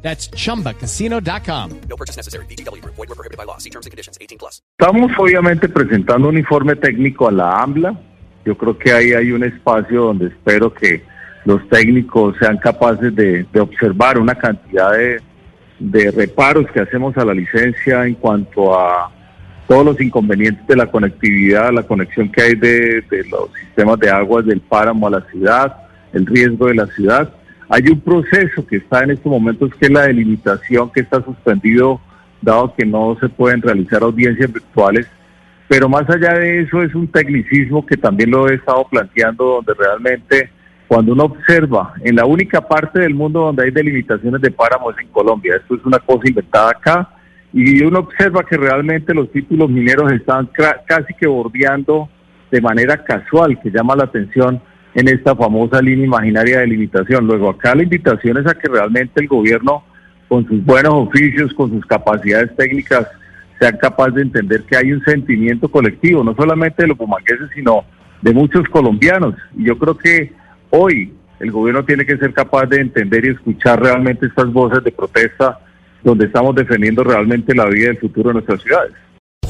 That's chumbacasino.com. No purchase necessary. BGW. Void were prohibited by law. See terms and conditions. 18 plus. Estamos obviamente presentando un informe técnico a la AMBLA. Yo creo que ahí hay un espacio donde espero que los técnicos sean capaces de, de observar una cantidad de, de reparos que hacemos a la licencia en cuanto a todos los inconvenientes de la conectividad, la conexión que hay de, de los sistemas de aguas del páramo a la ciudad, el riesgo de la ciudad. Hay un proceso que está en estos momentos que es la delimitación que está suspendido dado que no se pueden realizar audiencias virtuales, pero más allá de eso es un tecnicismo que también lo he estado planteando donde realmente cuando uno observa en la única parte del mundo donde hay delimitaciones de páramos en Colombia, esto es una cosa inventada acá, y uno observa que realmente los títulos mineros están casi que bordeando de manera casual, que llama la atención en esta famosa línea imaginaria de limitación. Luego acá la invitación es a que realmente el gobierno, con sus buenos oficios, con sus capacidades técnicas, sea capaz de entender que hay un sentimiento colectivo, no solamente de los bumangueses, sino de muchos colombianos. Y yo creo que hoy el gobierno tiene que ser capaz de entender y escuchar realmente estas voces de protesta donde estamos defendiendo realmente la vida y el futuro de nuestras ciudades.